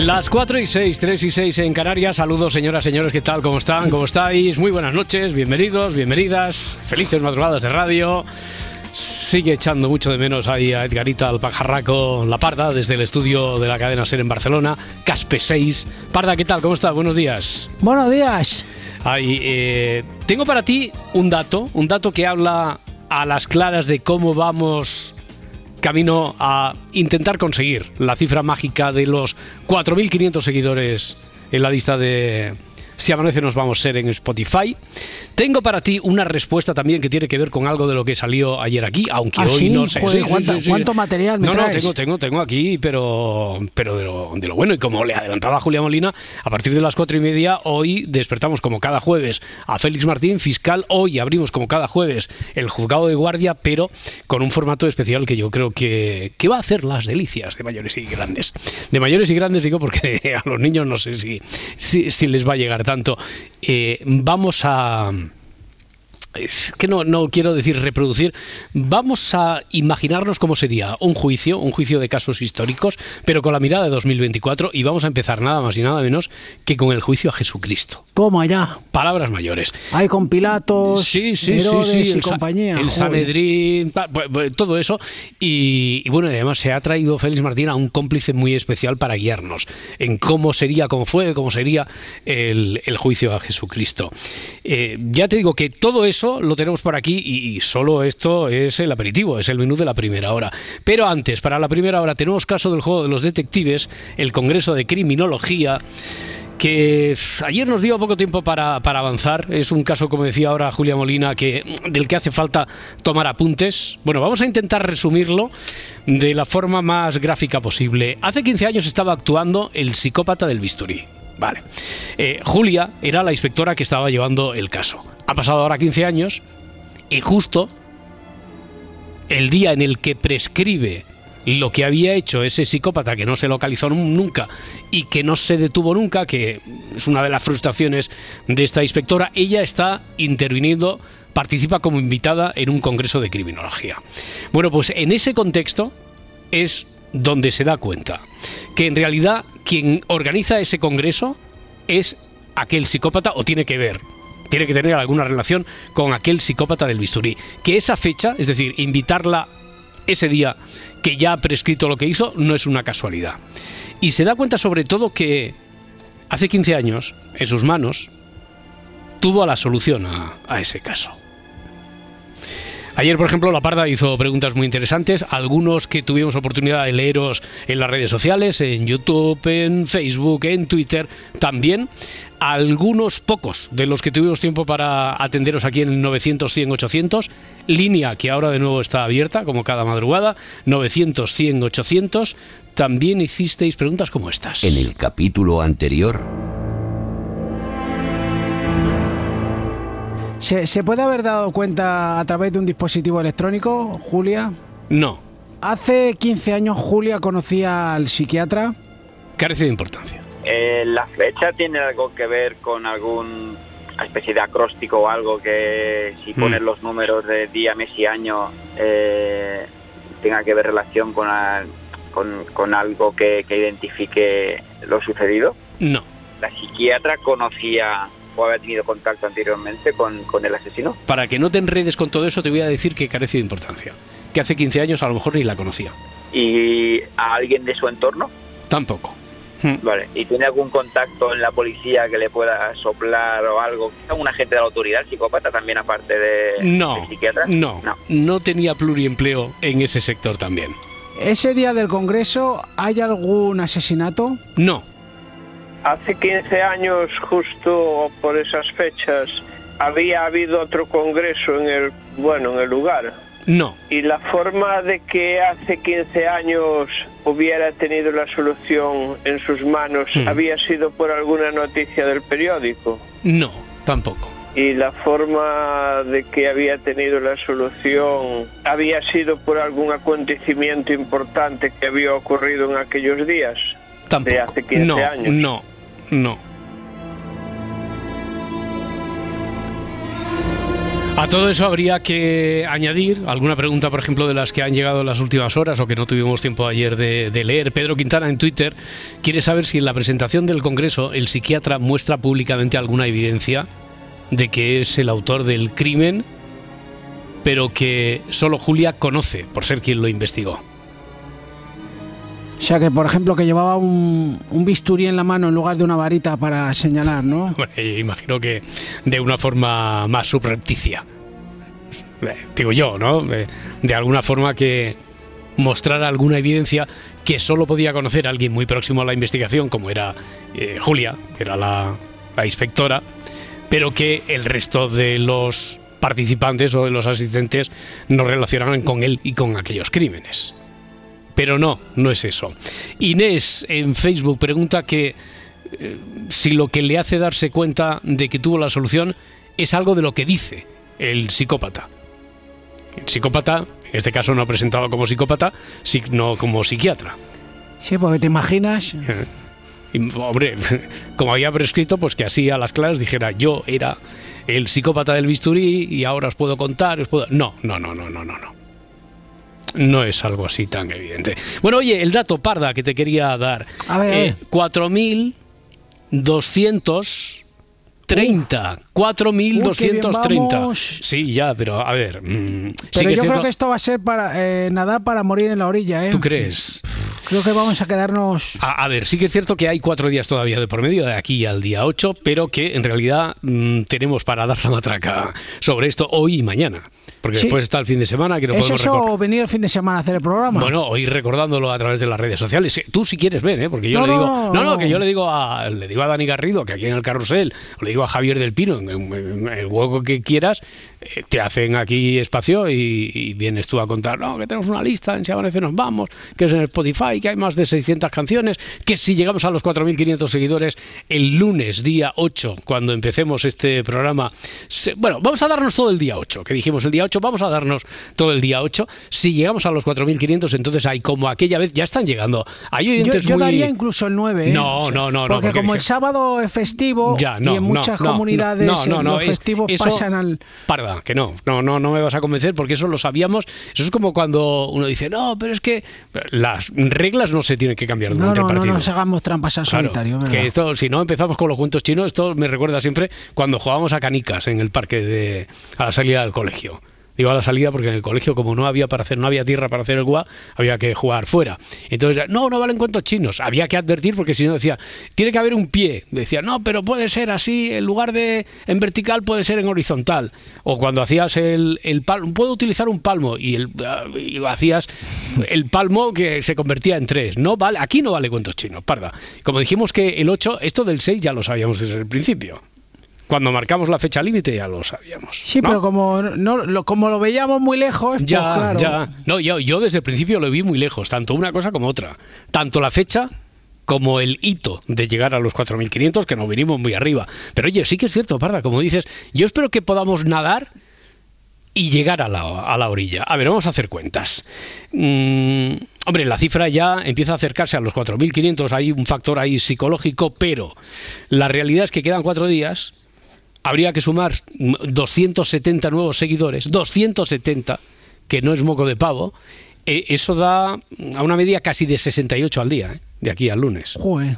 Las 4 y 6, 3 y 6 en Canarias. Saludos, señoras, señores, ¿qué tal? ¿Cómo están? ¿Cómo estáis? Muy buenas noches, bienvenidos, bienvenidas. Felices madrugadas de radio. Sigue echando mucho de menos ahí a Edgarita al pajarraco La Parda desde el estudio de la cadena SER en Barcelona, Caspe 6. Parda, ¿qué tal? ¿Cómo estás? Buenos días. Buenos días. Ay, eh, tengo para ti un dato, un dato que habla a las claras de cómo vamos camino a intentar conseguir la cifra mágica de los 4.500 seguidores en la lista de Si amanece nos vamos a ser en Spotify. Tengo para ti una respuesta también que tiene que ver con algo de lo que salió ayer aquí, aunque ¿Ah, hoy sí? no sé. Joder, sí, ¿cuánto- sí, cuánto material me No, no, traes? tengo, tengo, tengo aquí, pero, pero de, lo, de lo bueno. Y como le adelantaba Julia Molina, a partir de las cuatro y media, hoy despertamos como cada jueves a Félix Martín, fiscal. Hoy abrimos como cada jueves el juzgado de guardia, pero con un formato especial que yo creo que, que va a hacer las delicias de mayores y grandes. De mayores y grandes digo porque a los niños no sé si, si, si les va a llegar tanto. Eh, vamos a es que no, no quiero decir reproducir, vamos a imaginarnos cómo sería un juicio, un juicio de casos históricos, pero con la mirada de 2024 y vamos a empezar nada más y nada menos que con el juicio a Jesucristo. Toma ya. Palabras mayores. Hay con Pilatos, Sí, sí, Herodes sí, sí, y el, Sa- compañía. el. Sanedrín, todo eso. Y, y bueno, además se ha traído Félix Martín a un cómplice muy especial para guiarnos en cómo sería, cómo fue, cómo sería el, el juicio a Jesucristo. Eh, ya te digo que todo eso lo tenemos por aquí y, solo esto es el aperitivo, es el menú de la primera hora. Pero antes, para la primera hora, tenemos caso del juego de los detectives, el Congreso de Criminología que ayer nos dio poco tiempo para, para avanzar. Es un caso, como decía ahora Julia Molina, que, del que hace falta tomar apuntes. Bueno, vamos a intentar resumirlo de la forma más gráfica posible. Hace 15 años estaba actuando el psicópata del bisturí. Vale. Eh, Julia era la inspectora que estaba llevando el caso. Ha pasado ahora 15 años y justo el día en el que prescribe lo que había hecho ese psicópata que no se localizó nun- nunca y que no se detuvo nunca, que es una de las frustraciones de esta inspectora, ella está interviniendo, participa como invitada en un congreso de criminología. Bueno, pues en ese contexto es donde se da cuenta que en realidad quien organiza ese congreso es aquel psicópata o tiene que ver tiene que tener alguna relación con aquel psicópata del bisturí. Que esa fecha, es decir, invitarla ese día que ya ha prescrito lo que hizo, no es una casualidad. Y se da cuenta sobre todo que hace 15 años, en sus manos, tuvo la solución a, a ese caso. Ayer, por ejemplo, La Parda hizo preguntas muy interesantes, algunos que tuvimos oportunidad de leeros en las redes sociales, en YouTube, en Facebook, en Twitter también. Algunos pocos de los que tuvimos tiempo para atenderos aquí en el 900 100 800, línea que ahora de nuevo está abierta, como cada madrugada, 900 100 800. También hicisteis preguntas como estas. En el capítulo anterior, ¿Se, se puede haber dado cuenta a través de un dispositivo electrónico, Julia? No, Hace 15 años Julia conocía al psiquiatra. carece de importancia. Eh, ¿La flecha tiene algo que ver con algún especie de acróstico o algo que si Mm. pones los números de día, mes y año eh, tenga que ver relación con, al- con, con algo que, que identifique lo sucedido? No. ¿La psiquiatra conocía o había tenido contacto anteriormente con, con el asesino? Para que no te enredes con todo eso, te voy a decir que carece de importancia. Que hace 15 años a lo mejor ni la conocía. ¿Y a alguien de su entorno? Tampoco. Vale, ¿y tiene algún contacto en la policía que le pueda soplar o algo? ¿Un agente de la autoridad, psicópata también aparte de, No, psiquiatra? no, No. no tenía pluriempleo en ese sector también. Ese día del Congreso, ¿hay algún asesinato? No, hace 15 años, justo por esas fechas, había habido otro congreso en el, bueno, en el lugar. No. Y la forma de que hace 15 años hubiera tenido la solución en sus manos Mm. había sido por alguna noticia del periódico. No, tampoco. Y la forma de que había tenido la solución había sido por algún acontecimiento importante que había ocurrido en aquellos días. Tampoco. De hace 15 no, años. no, no. A todo eso habría que añadir alguna pregunta, por ejemplo, de las que han llegado en las últimas horas o que no tuvimos tiempo ayer de, de leer. Pedro Quintana en Twitter quiere saber si en la presentación del Congreso el psiquiatra muestra públicamente alguna evidencia de que es el autor del crimen, pero que solo Julia conoce por ser quien lo investigó. O sea que, por ejemplo, que llevaba un, un bisturí en la mano en lugar de una varita para señalar, ¿no? Bueno, imagino que de una forma más subrepticia. Eh, Digo yo, ¿no? Eh, De alguna forma que mostrara alguna evidencia que solo podía conocer alguien muy próximo a la investigación, como era eh, Julia, que era la, la inspectora, pero que el resto de los participantes o de los asistentes no relacionaban con él y con aquellos crímenes. Pero no, no es eso. Inés en Facebook pregunta que eh, si lo que le hace darse cuenta de que tuvo la solución es algo de lo que dice el psicópata. El psicópata, en este caso no presentado como psicópata, sino como psiquiatra. Sí, porque te imaginas. Y, hombre, como había prescrito, pues que así a las claras dijera yo era el psicópata del bisturí y ahora os puedo contar, os puedo... No, no, no, no, no, no, no. No es algo así tan evidente. Bueno, oye, el dato parda que te quería dar. A ver, a Eh, ver. 4.230. 4.230. vamos. Sí, ya, pero a ver. mm, Pero yo creo que esto va a ser para eh, nadar para morir en la orilla, ¿eh? ¿Tú crees? Creo que vamos a quedarnos. A, a ver, sí que es cierto que hay cuatro días todavía de por medio, de aquí al día 8, pero que en realidad mm, tenemos para dar la matraca sobre esto hoy y mañana. Porque Sí. después está el fin de semana que no ¿Es podemos eso recordar. venir el fin de semana a hacer el programa? Bueno, hoy recordándolo a través de las redes sociales. Eh, Tú si quieres ver, ¿eh? porque yo No, le digo, no, no, que yo le digo a le digo a Dani Garrido que aquí en el carrusel, o le digo a Javier del Pino, en el hueco que quieras, eh, te hacen aquí espacio y, y vienes tú a contar, no, que tenemos una lista, en Si Amanece nos vamos, que es en Spotify, que hay más de 600 canciones, que si llegamos a los 4.500 seguidores el lunes, día 8, cuando empecemos este programa, se- bueno, vamos a darnos todo el día 8, que dijimos el día 8, vamos a darnos todo el día 8. Si llegamos a los 4.500, entonces hay como aquella vez, ya están llegando. Hay yo, oyentes yo muy... daría incluso el 9. ¿eh? No, no, no, no, Porque, porque como el sábado es festivo Ya, no, y en muchas no, comunidades no, no, no, los es- festivos eso- pasan al. Parda, que no, no, no, no me vas a convencer porque eso lo sabíamos. Eso es como cuando uno dice, no, pero es que las reglas no se tienen que cambiar No, durante no, el no partido. nos hagamos trampas al Claro, solitario. ¿verdad? que esto, si no empezamos con los cuentos chinos, esto me recuerda siempre cuando jugábamos a canicas en el parque de a la salida del colegio. Digo a la salida porque en el colegio como no había para hacer, no había tierra para hacer el gua, había que jugar fuera. Entonces, no, no valen cuentos chinos. Había que advertir porque si no decía, tiene que haber un pie. Decía, no, pero puede ser así, en lugar de en vertical puede ser en horizontal. O cuando hacías el, el palmo, puedo utilizar un palmo y, el, ah, y hacías el palmo que se convertía en tres. No vale, aquí no vale cuentos chinos, parda. Como dijimos que el 8, esto del 6 ya lo sabíamos desde el principio. Cuando marcamos la fecha límite ya lo sabíamos. Sí, ¿no? pero como, no, lo, como lo veíamos muy lejos, pues Ya, claro. ya. No, yo, yo desde el principio lo vi muy lejos, tanto una cosa como otra. Tanto la fecha como el hito de llegar a los 4.500, que nos vinimos muy arriba. Pero oye, sí que es cierto, Parda, como dices, yo espero que podamos nadar y llegar a la, a la orilla. A ver, vamos a hacer cuentas. Mm, hombre, la cifra ya empieza a acercarse a los 4.500, hay un factor ahí psicológico, pero la realidad es que quedan cuatro días, habría que sumar 270 nuevos seguidores, 270, que no es moco de pavo, eh, eso da a una media casi de 68 al día, ¿eh? de aquí al lunes. Joder.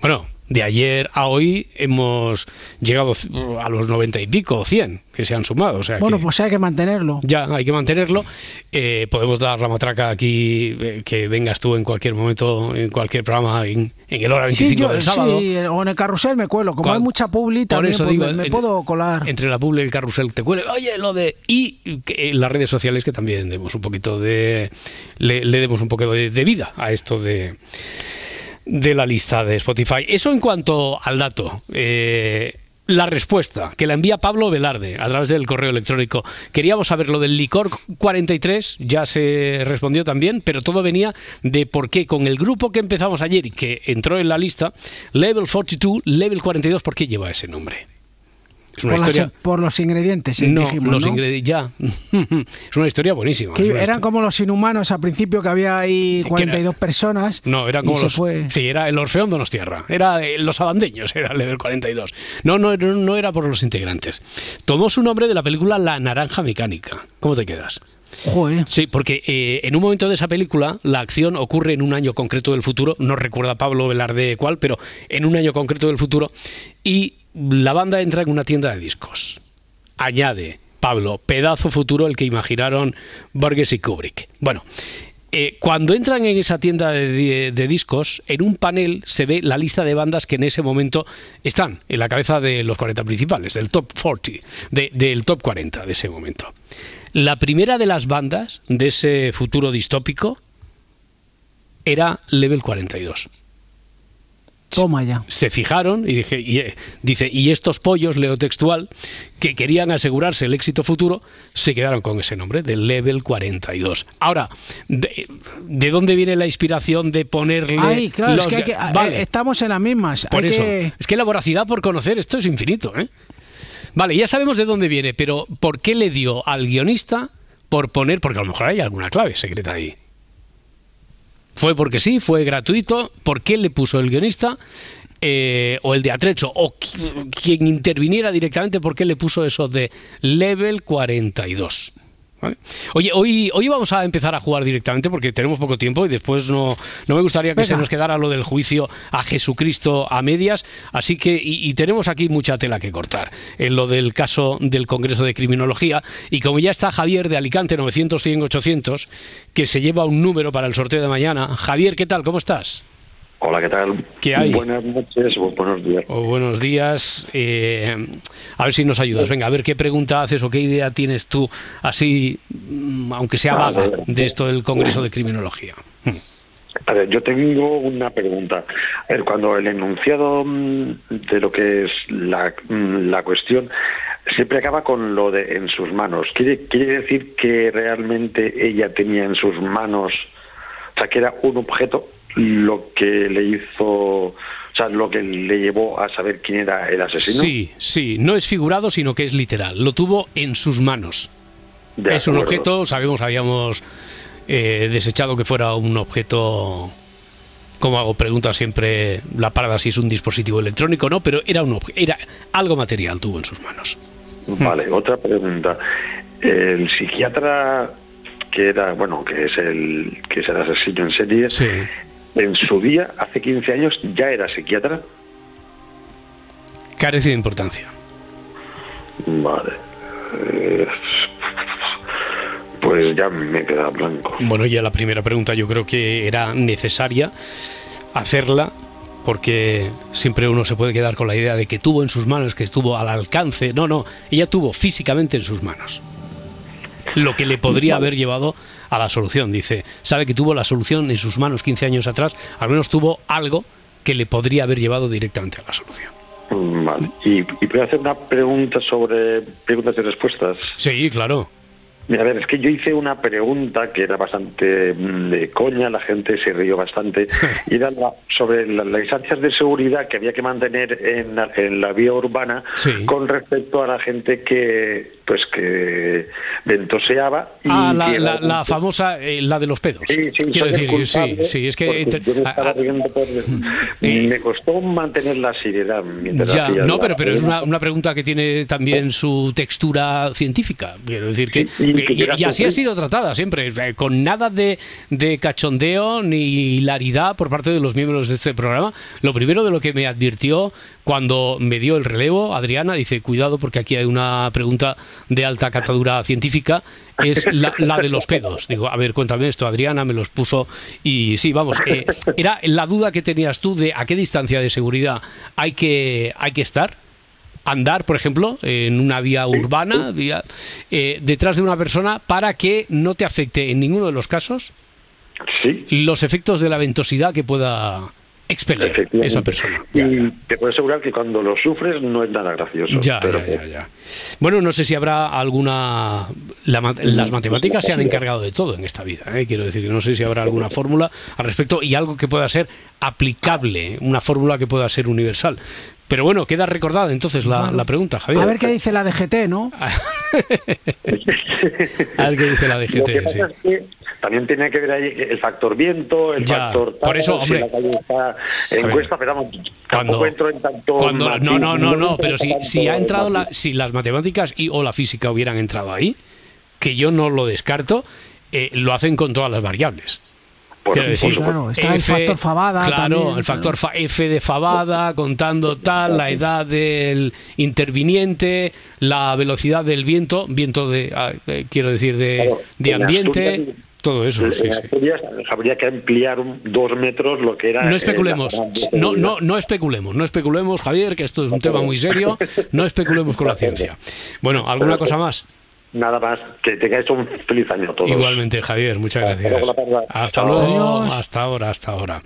Bueno, de ayer a hoy hemos llegado a los 90 y pico, 100, que se han sumado. O sea Bueno, que pues hay que mantenerlo. ya hay que mantenerlo. Eh, podemos dar la matraca aquí, eh, que vengas tú en cualquier momento, en cualquier programa, en, en el hora 25 Sí, yo- del sábado. sí, o en el carrusel me cuelo. Como hay mucha publi también, eso pues digo, me, me en- puedo colar. Entre la publi y el carrusel te cuele. Oye, lo de. Y que en las redes sociales que también demos un poquito de. Le, le demos un poco de, de vida a esto de. De la lista de Spotify. Eso en cuanto al dato. Eh, la respuesta que la envía Pablo Velarde a través del correo electrónico. Queríamos saber lo del licor 43, ya se respondió también, pero todo venía de por qué con el grupo que empezamos ayer y que entró en la lista, Level 42, Level 42, ¿por qué lleva ese nombre? Es una por historia. por los ingredientes, no, los ingredientes ya. es una historia buenísima. eran como los inhumanos al principio que había ahí 42 personas. No, eran como los. Sí, era el Orfeón Donostierra. Era eh, los abandeños, era el level 42. No, no, no era por los integrantes. Tomó su nombre de la película La Naranja Mecánica. ¿Cómo te quedas? Joder. Sí, porque eh, en un momento de esa película la acción ocurre en un año concreto del futuro, no recuerda Pablo Velarde cuál, pero en un año concreto del futuro, y la banda entra en una tienda de discos. Añade Pablo, pedazo futuro el que imaginaron Borges y Kubrick. Bueno, eh, cuando entran en esa tienda de, discos, en un panel se ve la lista de bandas que en ese momento están en la cabeza de los 40 principales, del top 40, del top 40 de ese momento. La primera de las bandas de ese futuro distópico era Level 42. Toma ya. Se fijaron y dije, y, eh, dice, y estos pollos, leo textual, que querían asegurarse el éxito futuro, se quedaron con ese nombre, de Level 42. Ahora, ¿de, dónde viene la inspiración de ponerle Ay, claro, es que, eh, estamos en las mismas. Por eso, es que la voracidad por conocer, esto es infinito, ¿eh? Vale, ya sabemos de dónde viene, pero ¿por qué le dio al guionista por poner, porque a lo mejor hay alguna clave secreta ahí? Fue porque sí, fue gratuito. ¿Por qué le puso el guionista? Eh, o el de Atrecho, o quien interviniera directamente, ¿por qué le puso eso de level 42? Oye, hoy, hoy vamos a empezar a jugar directamente porque tenemos poco tiempo y después no, no me gustaría que se nos quedara lo del juicio a Jesucristo a medias. Así que, y, tenemos aquí mucha tela que cortar en lo del caso del Congreso de Criminología. Y como ya está Javier de Alicante 900 100 800, que se lleva un número para el sorteo de mañana. Javier, ¿qué tal? ¿Cómo estás? Hola, ¿qué tal? ¿Qué hay? Buenas noches o buenos días. O buenos días. Eh, a ver si nos ayudas. Venga, a ver qué pregunta haces o qué idea tienes tú, así, mm, aunque sea vaga, de esto del Congreso de Criminología. A ver, yo tengo una pregunta. Cuando el enunciado mm, de lo que es la, mm, la cuestión siempre acaba con lo de en sus manos. ¿Quiere, quiere decir que realmente ella tenía en sus manos, o sea, que era un objeto lo que le hizo, o sea, lo que le llevó a saber quién era el asesino. Sí, sí, no es figurado, sino que es literal. Lo tuvo en sus manos. es un objeto, sabemos, habíamos eh, desechado que fuera un objeto como hago pregunta siempre la parada si es un dispositivo electrónico no, pero era un era algo material tuvo en sus manos. Vale, otra pregunta. El psiquiatra que era, bueno, que es el que es el asesino en serie, sí en su día, hace 15 años, ya era psiquiatra. Carece de importancia. Vale. Eh, pues ya me queda blanco. Bueno, ya la primera pregunta yo creo que era necesaria hacerla porque siempre uno se puede quedar con la idea de que tuvo en sus manos, que estuvo al alcance. No, no, ella tuvo físicamente en sus manos lo que le podría haber llevado a la solución. Dice, sabe que tuvo la solución en sus manos 15 años atrás, al menos tuvo algo que le podría haber llevado directamente a la solución. Vale. ¿Y, y puedo hacer una pregunta sobre preguntas y respuestas? Sí, claro. Mira, a ver, es que yo hice una pregunta que era bastante mm, de coña, la gente se rió bastante, y era sobre las distancias de seguridad que había que mantener en la, en la vía urbana con respecto a la gente que pues que ventoseaba. Y ah, la, famosa, eh, la de los pedos. Sí, sí, Quiero decir, sí, sí, es que... me costó mantener la seriedad. Ya, no, pero, pero es una, una pregunta que tiene también su textura científica. Quiero decir que y, así ha sido tratada siempre, eh, con nada de, cachondeo ni hilaridad por parte de los miembros de este programa. Lo primero de lo que me advirtió cuando me dio el relevo, Adriana, dice, cuidado porque aquí hay una pregunta de alta catadura científica, es la, de los pedos. Digo, a ver, cuéntame esto, Adriana me los puso y sí, vamos, eh, era la duda que tenías tú de a qué distancia de seguridad hay que, hay que estar andar, por ejemplo, en una vía urbana, vía, eh, detrás de una persona para que no te afecte en ninguno de los casos sí. los efectos de la ventosidad que pueda expeler esa persona. Ya, Y ya. te puedo asegurar que cuando lo sufres no es nada gracioso. Ya, pero ya, ya, ya. Bueno, no sé si habrá alguna... la las matemáticas se han encargado de todo en esta vida, ¿eh? quiero decir, que no sé si habrá alguna fórmula al respecto y algo que pueda ser aplicable, una fórmula que pueda ser universal. Pero bueno, queda recordada entonces la, la pregunta, Javier. A ver qué dice la DGT, ¿no? A ver qué dice la Lo que DGT, pasa sí. es que también tiene que ver ahí el factor viento, el Ya, factor... por eso, si hombre. la calle está en ver, cuesta, pero vamos, Cuando, tampoco entro en tanto... cuando- matiz, no, no, no, no, pero si, si ha entrado la, si las matemáticas y o la física hubieran entrado ahí, que yo no lo descarto, eh, lo hacen con todas las variables. Por- por decir, claro, está el factor Fabada Claro, también, el factor fa- F de Fabada, contando tal, la edad del interviniente, la velocidad del viento, viento de, ah, eh, quiero decir, de, Claro, de en ambiente, Asturias- todo eso. sí, en sí. Asturias habría que ampliar un- dos metros lo que era... No especulemos, no, no, no especulemos, no especulemos, Javier, que esto es un tema muy serio, no especulemos con la ciencia. Bueno, ¿alguna cosa más? Nada más, que tengáis un feliz año a todos. Igualmente, Javier, muchas Hasta gracias. Hasta luego, Adiós. hasta ahora, hasta ahora.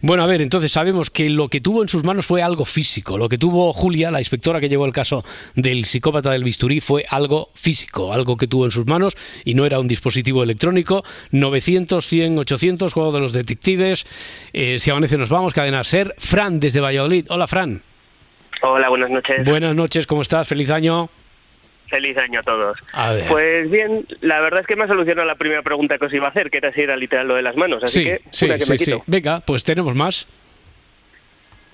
Bueno, a ver, entonces sabemos que lo que tuvo en sus manos fue algo físico. Lo que tuvo Julia, la inspectora que llevó el caso del psicópata del bisturí, fue algo físico, algo que tuvo en sus manos y no era un dispositivo electrónico. 900, 100, 800, juego de los detectives. Eh, si amanece nos vamos, cadena ser. Fran, desde Valladolid. Hola, Fran. Hola, buenas noches. Buenas noches, ¿cómo estás? Feliz año. Feliz año a todos. A. Pues bien, la verdad es que me ha solucionado la primera pregunta que os iba a hacer, que era si era literal lo de las manos, así sí, que sí, una que sí, me quito. Venga, pues tenemos más.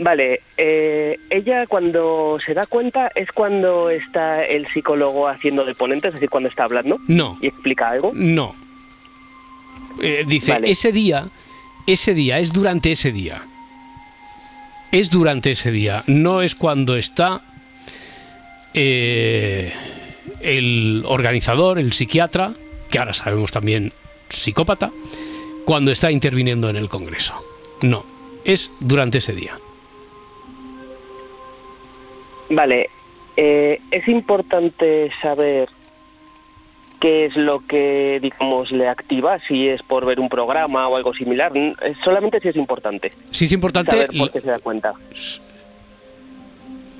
Vale, eh, ella cuando se da cuenta es cuando está el psicólogo haciendo de ponente, es decir, cuando está hablando No. y explica algo. No. Eh, dice, Vale. ese día, ese día, es durante ese día. Es durante ese día. No es cuando está eh, el organizador, el psiquiatra, que ahora sabemos también psicópata, cuando está interviniendo en el Congreso. No, es durante ese día. Vale, eh, es importante saber qué es lo que, digamos, le activa, si es por ver un programa o algo similar, eh, solamente si es importante Si es importante, saber por qué se da cuenta.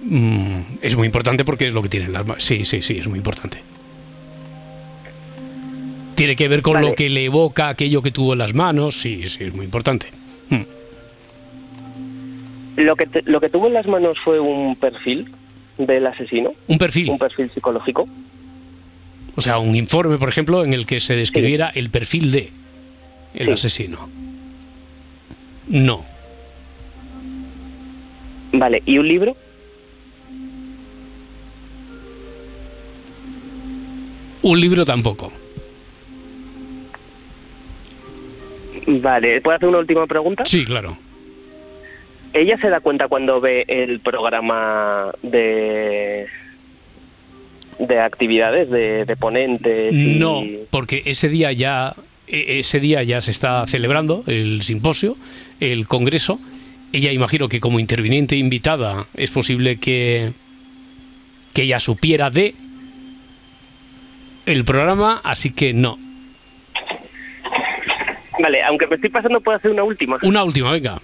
Mm, es muy importante porque es lo que tienen las manos. Sí, sí, sí, es muy importante. Tiene que ver con Vale. lo que le evoca aquello que tuvo en las manos. Sí, sí, es muy importante. Mm. Lo que, te- lo que tuvo en las manos fue un perfil del asesino, Un perfil, un perfil psicológico. o sea, un informe, por ejemplo, en el que se describiera el perfil de el Sí. asesino. No, Vale, ¿y un libro? Un libro tampoco. Vale, ¿puedo hacer una última pregunta? Sí, claro. ¿Ella se da cuenta cuando ve el programa de de actividades, de, de ponentes? y- No, porque ese día ya e- ese día ya se está celebrando el simposio, el congreso. Ella imagino que como interviniente invitada es posible que que ella supiera de el programa, así que no. Vale, aunque me estoy pasando, puedo hacer una última. Una última, venga.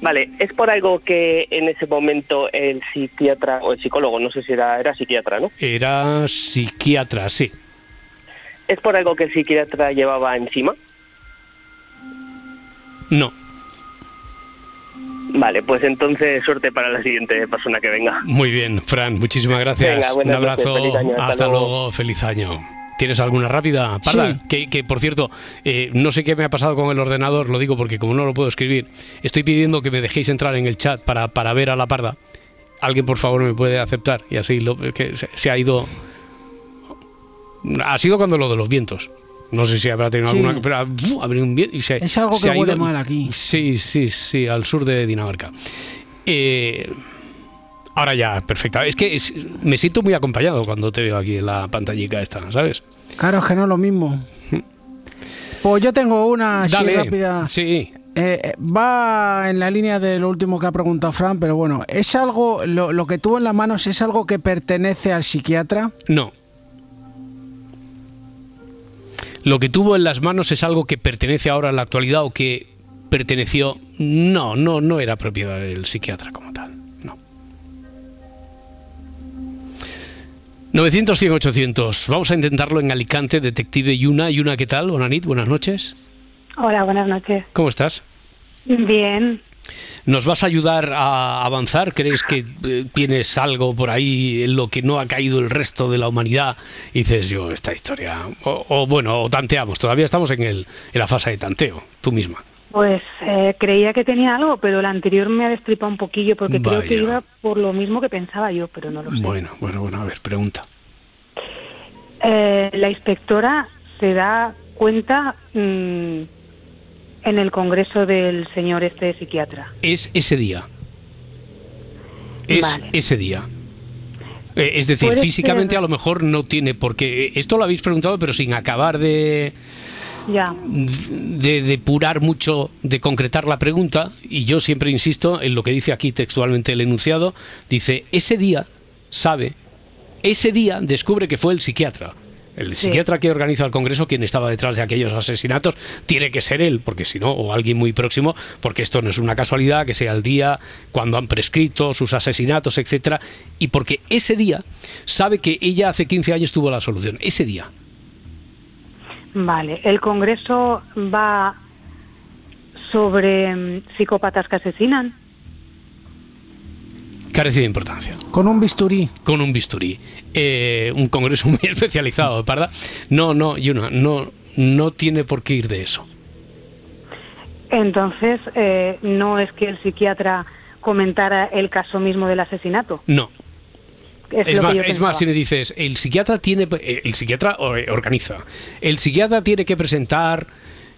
Vale, es por algo que en ese momento el psiquiatra o el psicólogo, no sé si era, era psiquiatra, ¿no? Era psiquiatra, sí. ¿Es por algo que el psiquiatra llevaba encima? No. Vale, pues entonces suerte para la siguiente persona que venga. Muy bien, Fran, muchísimas gracias. Venga, Un noches, abrazo. feliz año, hasta hasta luego. luego, feliz año. ¿Tienes alguna rápida, Parda? Sí. Que, que, por cierto, eh, no sé qué me ha pasado con el ordenador, lo digo porque como no lo puedo escribir, estoy pidiendo que me dejéis entrar en el chat para, para ver a la Parda. Alguien, por favor, me puede aceptar y así lo, que se, se ha ido. Ha sido cuando lo de los vientos. No sé si habrá tenido Sí. alguna. Pero venido un viento y se, Es algo se que huele mal aquí. Sí, sí, sí, al sur de Dinamarca. Eh, ahora ya, perfecta. Es que es- me siento muy acompañado cuando te veo aquí en la pantallica esta, ¿sabes? Claro, es que no es lo mismo. Pues yo tengo una así Dale. rápida. Sí. Eh, eh, va en la línea de lo último que ha preguntado Fran, pero bueno, es algo, lo, lo que tuvo en las manos es algo que pertenece al psiquiatra. No. Lo que tuvo en las manos es algo que pertenece ahora a la actualidad o que perteneció, no, no, no era propiedad del psiquiatra como tal. No. 900, 100, 800. Vamos a intentarlo en Alicante, detective Yuna. Yuna, ¿qué tal? Bonanit, buenas noches. Hola, buenas noches. ¿Cómo estás? Bien. ¿Nos vas a ayudar a avanzar? ¿Crees que eh, tienes algo por ahí en lo que no ha caído el resto de la humanidad? Y dices, yo, esta historia. O, o bueno, o tanteamos. Todavía estamos en, el, en la fase de tanteo, tú misma. Pues eh, creía que tenía algo, pero la anterior me ha destripado un poquillo porque creo que iba por lo mismo que pensaba yo, pero no lo sé. Bueno, bueno, bueno, a ver, pregunta. Eh, la inspectora se da cuenta mm, en el congreso del señor este psiquiatra. Es ese día. Es Vale. ese día. Eh, es decir, físicamente ser- a lo mejor no tiene, porque esto lo habéis preguntado, pero sin acabar de, Ya. de depurar mucho, de concretar la pregunta, y yo siempre insisto en lo que dice aquí textualmente el enunciado, dice, ese día sabe, ese día descubre que fue el psiquiatra. El Sí. psiquiatra que organiza el Congreso, quien estaba detrás de aquellos asesinatos, tiene que ser él, porque si no, o alguien muy próximo, porque esto no es una casualidad, que sea el día cuando han prescrito sus asesinatos, etcétera, y porque ese día sabe que ella hace 15 años tuvo la solución, ese día. Vale. El congreso va sobre mm, psicópatas que asesinan. Carece de importancia. Con un bisturí. con un bisturí. Eh, un congreso muy especializado, ¿verdad? No, no, Yuna, no, no tiene por qué ir de eso. Entonces, eh, no es que el psiquiatra comentara el caso mismo del asesinato. No. Es, más, es más, si me dices, el psiquiatra tiene, eh, el psiquiatra organiza, el psiquiatra tiene que presentar,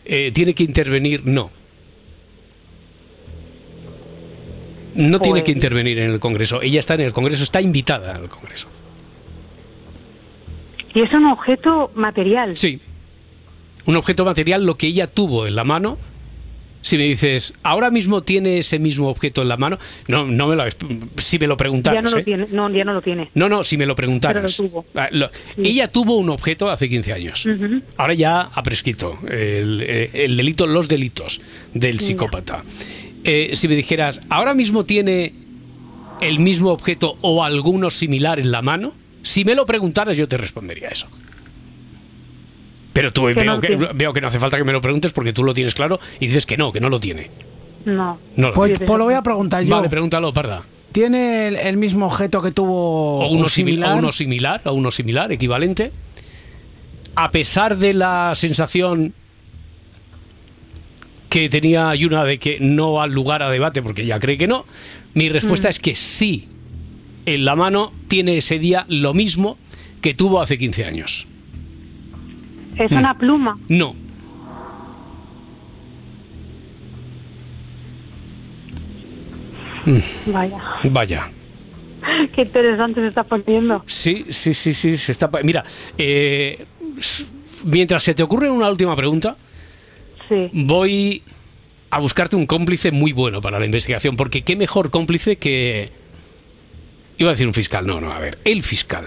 eh, tiene que intervenir, no. No tiene Pues- que intervenir en el Congreso. Ella está en el Congreso, está invitada al Congreso. Y es un objeto material. Sí. Un objeto material, lo que ella tuvo en la mano. Si me dices, ahora mismo tiene ese mismo objeto en la mano, no, no me lo, si me lo preguntaras. ya no lo ¿eh? tiene. No, ya no lo tiene. No, no, si me lo preguntaras. Pero lo tuvo. Ah, Ella tuvo un objeto hace 15 años. Ahora ya ha prescrito el, eh, el delito, los delitos del psicópata. Eh, si me dijeras, ahora mismo tiene el mismo objeto o alguno similar en la mano, si me lo preguntaras yo te respondería eso. Pero tú Que veo, no que, tiene. veo que no hace falta que me lo preguntes porque tú lo tienes claro y dices que no, que no lo tiene. No. No lo Pues, tiene. pues lo voy a preguntar yo. Vale, pregúntalo, parda. ¿Tiene el, el mismo objeto que tuvo o uno, similar? o uno similar, o uno similar, equivalente. A pesar de la sensación que tenía Yuna de que no al lugar a debate, porque ella cree que no, mi respuesta es que sí. En la mano tiene ese día lo mismo que tuvo hace 15 años. Es una pluma. No. Vaya. Vaya. Qué interesante se está poniendo. Sí, sí, sí, sí, se está. Mira, eh, mientras se te ocurre una última pregunta, Sí. voy a buscarte un cómplice muy bueno para la investigación, porque qué mejor cómplice que... Iba a decir un fiscal, no, no, a ver, el fiscal.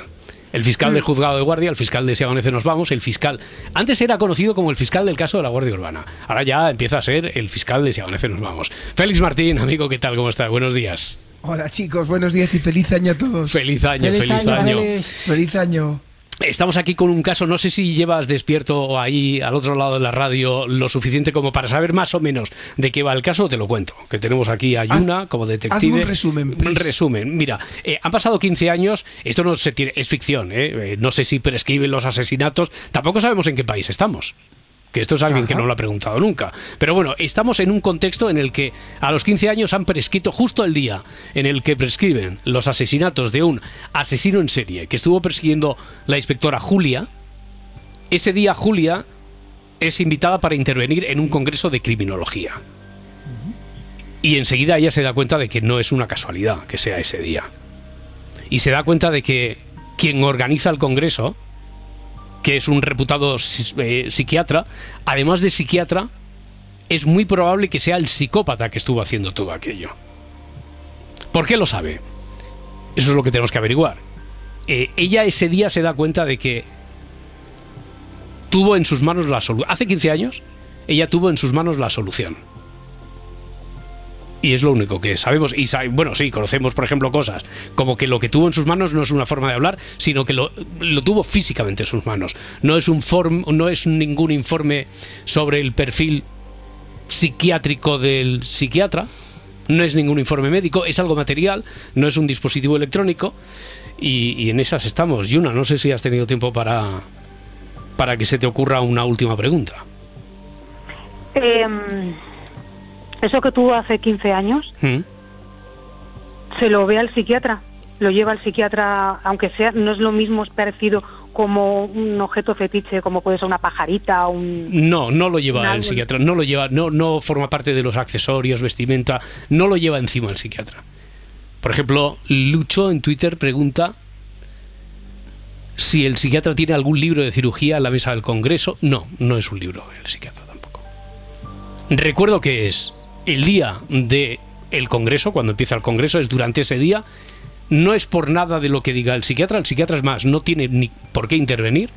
El fiscal del juzgado de guardia, el fiscal de Si Amanece Nos Vamos, el fiscal... Antes era conocido como el fiscal del caso de la Guardia Urbana. Ahora ya empieza a ser el fiscal de Si Amanece Nos Vamos. Félix Martín, amigo, ¿qué tal? ¿Cómo estás? Buenos días. Hola chicos, buenos días y feliz año a todos. Feliz año, feliz, año. Feliz año. Estamos aquí con un caso, no sé si llevas despierto ahí al otro lado de la radio lo suficiente como para saber más o menos de qué va el caso, te lo cuento. Que tenemos aquí a Yuna como detective. un resumen, Un resumen. Mira, eh, han pasado 15 años, esto no se tiene, es ficción, ¿eh? Eh, no sé si prescriben los asesinatos, tampoco sabemos en qué país estamos. Que esto es alguien que no lo ha preguntado nunca. Pero bueno, estamos en un contexto en el que a los 15 años han prescrito justo el día en el que prescriben los asesinatos de un asesino en serie que estuvo persiguiendo la inspectora Julia. Ese día Julia es invitada para intervenir en un congreso de criminología. Y enseguida ella se da cuenta de que no es una casualidad que sea ese día. Y se da cuenta de que quien organiza el congreso, que es un reputado eh, psiquiatra, además de psiquiatra, es muy probable que sea el psicópata que estuvo haciendo todo aquello. ¿Por qué lo sabe? Eso es lo que tenemos que averiguar. Eh, ella ese día se da cuenta de que tuvo en sus manos la solución. Hace 15 años, ella tuvo en sus manos la solución. Y es lo único que sabemos. Y bueno, sí, conocemos, por ejemplo, cosas como que lo que tuvo en sus manos no es una forma de hablar, sino que lo, lo tuvo físicamente en sus manos. No es, un form, no es ningún informe sobre el perfil psiquiátrico del psiquiatra, no es ningún informe médico, es algo material, no es un dispositivo electrónico. Y, en esas estamos. Yuna, no sé si has tenido tiempo para, para que se te ocurra una última pregunta. Em, eso que tuvo hace 15 años, ¿Mm? se lo ve al psiquiatra, lo lleva al psiquiatra, aunque sea, no es lo mismo, es parecido como un objeto fetiche, como puede ser una pajarita, un... No, no lo lleva el psiquiatra, no lo lleva, no, no forma parte de los accesorios, vestimenta, no lo lleva encima el psiquiatra. Por ejemplo, Lucho en Twitter pregunta si el psiquiatra tiene algún libro de cirugía en la mesa del Congreso. No, no es un libro el psiquiatra tampoco. Recuerdo que es el día de el Congreso, cuando empieza el Congreso, es durante ese día. No es por nada de lo que diga el psiquiatra, el psiquiatra es más, no tiene ni por qué intervenir.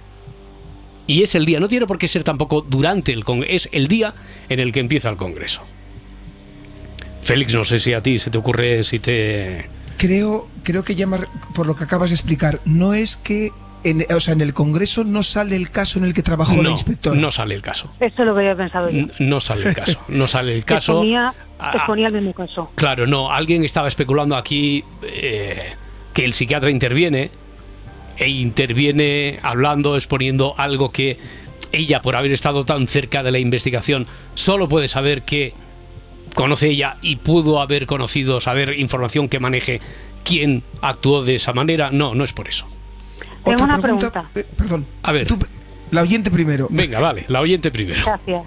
Y es el día, no tiene por qué ser tampoco durante el Congreso, es el día en el que empieza el Congreso. Félix, no sé si a ti se te ocurre, si te... Creo, creo que ya por lo que acabas de explicar, no es que en, o sea, en el Congreso no sale el caso en el que trabajó la No, inspectora. no sale el caso. Eso es lo que había pensado yo. No sale el caso. No sale el caso. Exponía, Ah, exponía el mismo caso. Claro, no. Alguien estaba especulando aquí eh, que el psiquiatra interviene e interviene hablando, exponiendo algo que ella, por haber estado tan cerca de la investigación, solo puede saber que conoce ella y pudo haber conocido, saber información que maneje quién actuó de esa manera. No, no es por eso. Tengo Otra una pregunta, pregunta. eh, perdón. A ver. Tú- la oyente primero. Venga, vale, la oyente primero. Gracias.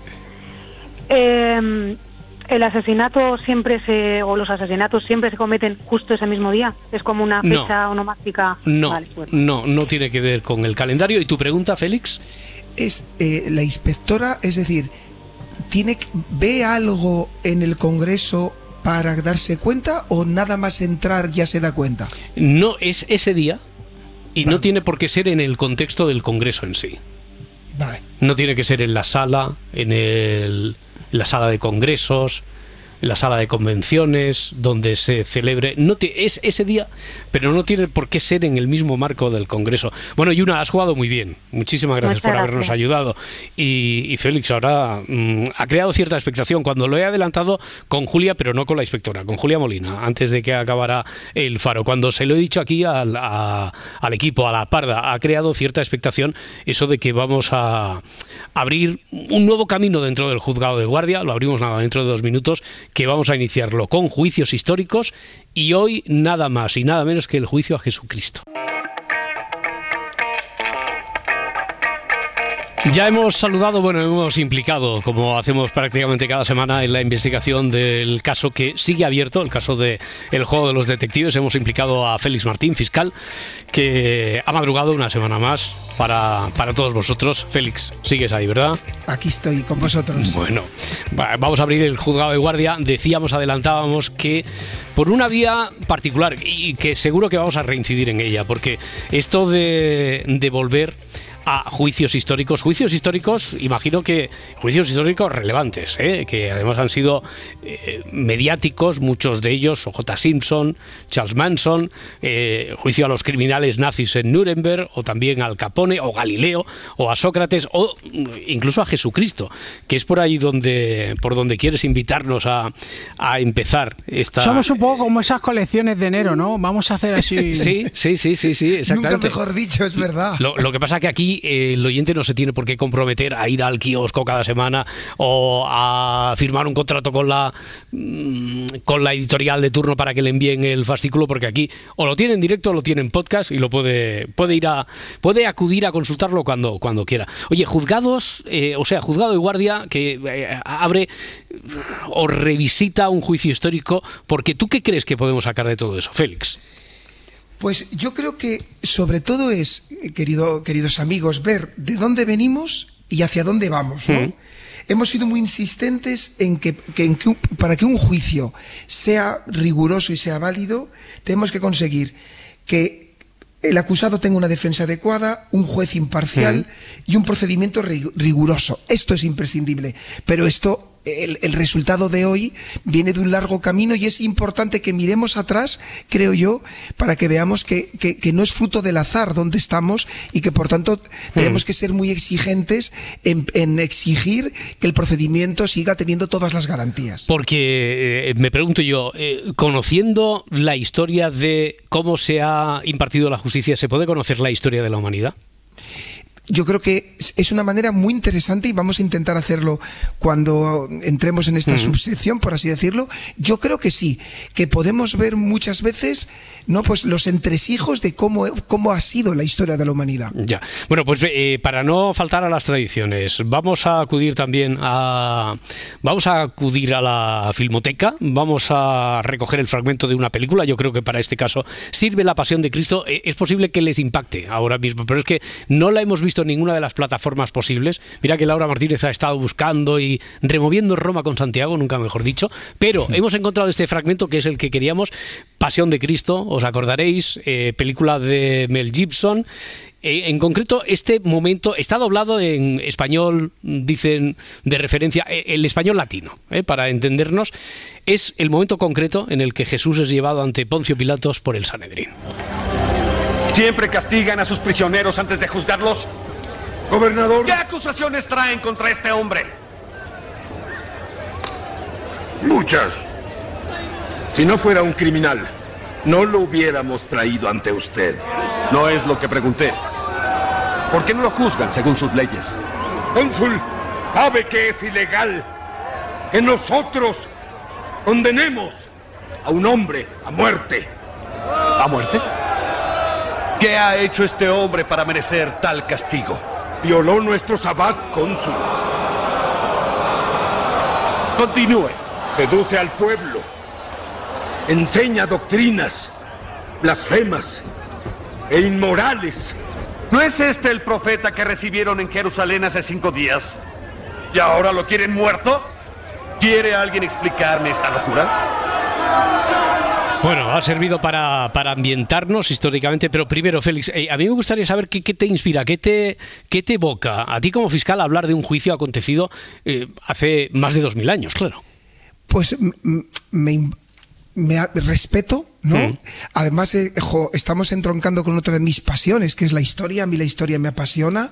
Eh, el asesinato siempre se, o los asesinatos siempre se cometen justo ese mismo día. Es como una No. fecha onomástica. No, Vale, bueno. no, no tiene que ver con el calendario. ¿Y tu pregunta, Félix? Es eh, la inspectora, es decir, tiene que- ve algo en el Congreso para darse cuenta o nada más entrar ya se da cuenta. No es ese día y no tiene por qué ser en el contexto del Congreso en sí. Vale. No tiene que ser en la sala, en, el- en la sala de congresos, la sala de convenciones, donde se celebre. No es ese día, pero no tiene por qué ser en el mismo marco del Congreso. Bueno, Yuna, has jugado muy bien. Muchísimas gracias Muchas por habernos gracias. ayudado. Y, y Félix ahora mm, ha creado cierta expectación cuando lo he adelantado con Julia, pero no con la inspectora, con Julia Molina, antes de que acabara el faro. Cuando se lo he dicho aquí al, a- al equipo, a la parda, ha creado cierta expectación eso de que vamos a abrir un nuevo camino dentro del juzgado de guardia, lo abrimos nada dentro de dos minutos, que vamos a iniciarlo con juicios históricos y hoy nada más y nada menos que el juicio a Jesucristo. Ya hemos saludado, bueno, hemos implicado, como hacemos prácticamente cada semana en la investigación del caso que sigue abierto, el caso de el juego de los detectives. Hemos implicado a Félix Martín, fiscal, que ha madrugado una semana más para, para todos vosotros. Félix, sigues ahí, ¿verdad? Aquí estoy con vosotros. Bueno, va- vamos a abrir el juzgado de guardia. Decíamos, adelantábamos que por una vía particular y que seguro que vamos a reincidir en ella, porque esto de, de volver a juicios históricos, juicios históricos, imagino que juicios históricos relevantes, ¿eh? que además han sido eh, mediáticos, muchos de ellos, J. Simpson, Charles Manson, eh, juicio a los criminales nazis en Nuremberg, o también al Capone, o Galileo, o a Sócrates, o mm, incluso a Jesucristo, que es por ahí donde, por donde quieres invitarnos a, a empezar esta. Somos un poco como esas colecciones de enero, ¿no? Vamos a hacer así. Sí, sí, sí, sí, sí, Nunca exactamente. mejor dicho, es verdad. Lo, lo que pasa que aquí eh, el oyente no se tiene por qué comprometer a ir al kiosco cada semana o a firmar un contrato con la mm, con la editorial de turno para que le envíen el fascículo, porque aquí o lo tiene en directo o lo tiene en podcast y lo puede puede ir a puede acudir a consultarlo cuando cuando quiera. Oye, juzgados, eh, o sea, juzgado de guardia que eh, abre o revisita un juicio histórico, porque tú qué crees que podemos sacar de todo eso, Félix. Pues yo creo que sobre todo es, eh, querido, queridos amigos, ver de dónde venimos y hacia dónde vamos. ¿no? Mm. Hemos sido muy insistentes en que, que en que un- para que un juicio sea riguroso y sea válido, tenemos que conseguir que el acusado tenga una defensa adecuada, un juez imparcial y un procedimiento ri- riguroso. Esto es imprescindible. Pero esto el, el, resultado de hoy viene de un largo camino y es importante que miremos atrás, creo yo, para que veamos que, que, que no es fruto del azar donde estamos y que por tanto tenemos mm. que ser muy exigentes en, en, exigir que el procedimiento siga teniendo todas las garantías. Porque eh, me pregunto yo, eh, conociendo la historia de cómo se ha impartido la justicia, ¿se puede conocer la historia de la humanidad? Yo creo que es una manera muy interesante y vamos a intentar hacerlo cuando entremos en esta uh -huh. subsección, por así decirlo. Yo creo que sí, que podemos ver muchas veces no pues los entresijos de cómo, cómo ha sido la historia de la humanidad. Ya. Bueno, pues eh, para no faltar a las tradiciones, vamos a acudir también a vamos a acudir a la filmoteca, vamos a recoger el fragmento de una película. Yo creo que para este caso sirve la Pasión de Cristo. Eh, es posible que les impacte ahora mismo, pero es que no la hemos visto en ninguna de las plataformas posibles. Mira que Laura Martínez ha estado buscando y removiendo Roma con Santiago, nunca mejor dicho, pero hemos encontrado este fragmento que es el que queríamos, Pasión de Cristo, os acordaréis, eh, película de Mel Gibson. Eh, en concreto, este momento está doblado en español, dicen de referencia, eh, el español latino, eh, para entendernos. Es el momento concreto en el que Jesús es llevado ante Poncio Pilatos por el Sanedrín. ¿Siempre castigan a sus prisioneros antes de juzgarlos? Gobernador. ¿Qué acusaciones traen contra este hombre? Muchas. Si no fuera un criminal, no lo hubiéramos traído ante usted. No es lo que pregunté. ¿Por qué no lo juzgan según sus leyes? Cónsul, sabe que es ilegal que nosotros condenemos a un hombre a muerte. ¿A muerte? ¿Qué ha hecho este hombre para merecer tal castigo? Violó nuestro sabbat, cónsul. Continúe. Seduce al pueblo. Enseña doctrinas blasfemas e inmorales. ¿No es este el profeta que recibieron en Jerusalén hace cinco días? ¿Y ahora lo quieren muerto? ¿Quiere alguien explicarme esta locura? Bueno, ha servido para, para ambientarnos históricamente, pero primero, Félix, eh, a mí me gustaría saber qué, qué, te inspira, qué te, qué te evoca a ti como fiscal hablar de un juicio acontecido eh, hace más de dos mil años, claro. Pues me, me respeto, ¿no? Mm. Además, eh, jo, estamos entroncando con otra de mis pasiones, que es la historia. A mí la historia me apasiona.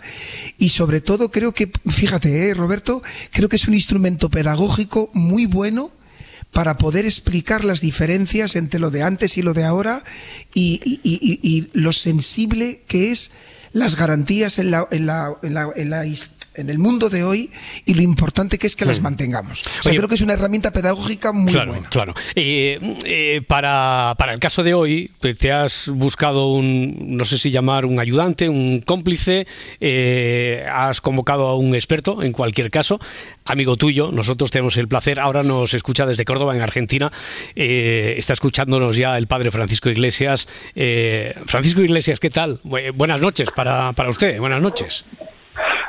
Y sobre todo creo que, fíjate, ¿eh, Roberto, creo que es un instrumento pedagógico muy bueno para poder explicar las diferencias entre lo de antes y lo de ahora y, y, y, y lo sensible que es las garantías en la, en la, en el mundo de hoy y lo importante que es que las Hmm. mantengamos. O sea, Oye, creo que es una herramienta pedagógica muy claro, buena. Claro, eh, eh, para, para el caso de hoy, pues, te has buscado un, no sé si llamar un ayudante, un cómplice, eh, has convocado a un experto, en cualquier caso, amigo tuyo, nosotros tenemos el placer, ahora nos escucha desde Córdoba, en Argentina, eh, está escuchándonos ya el padre Francisco Iglesias. Eh, Francisco Iglesias, ¿qué tal? Bu- Buenas noches para, para usted, buenas noches.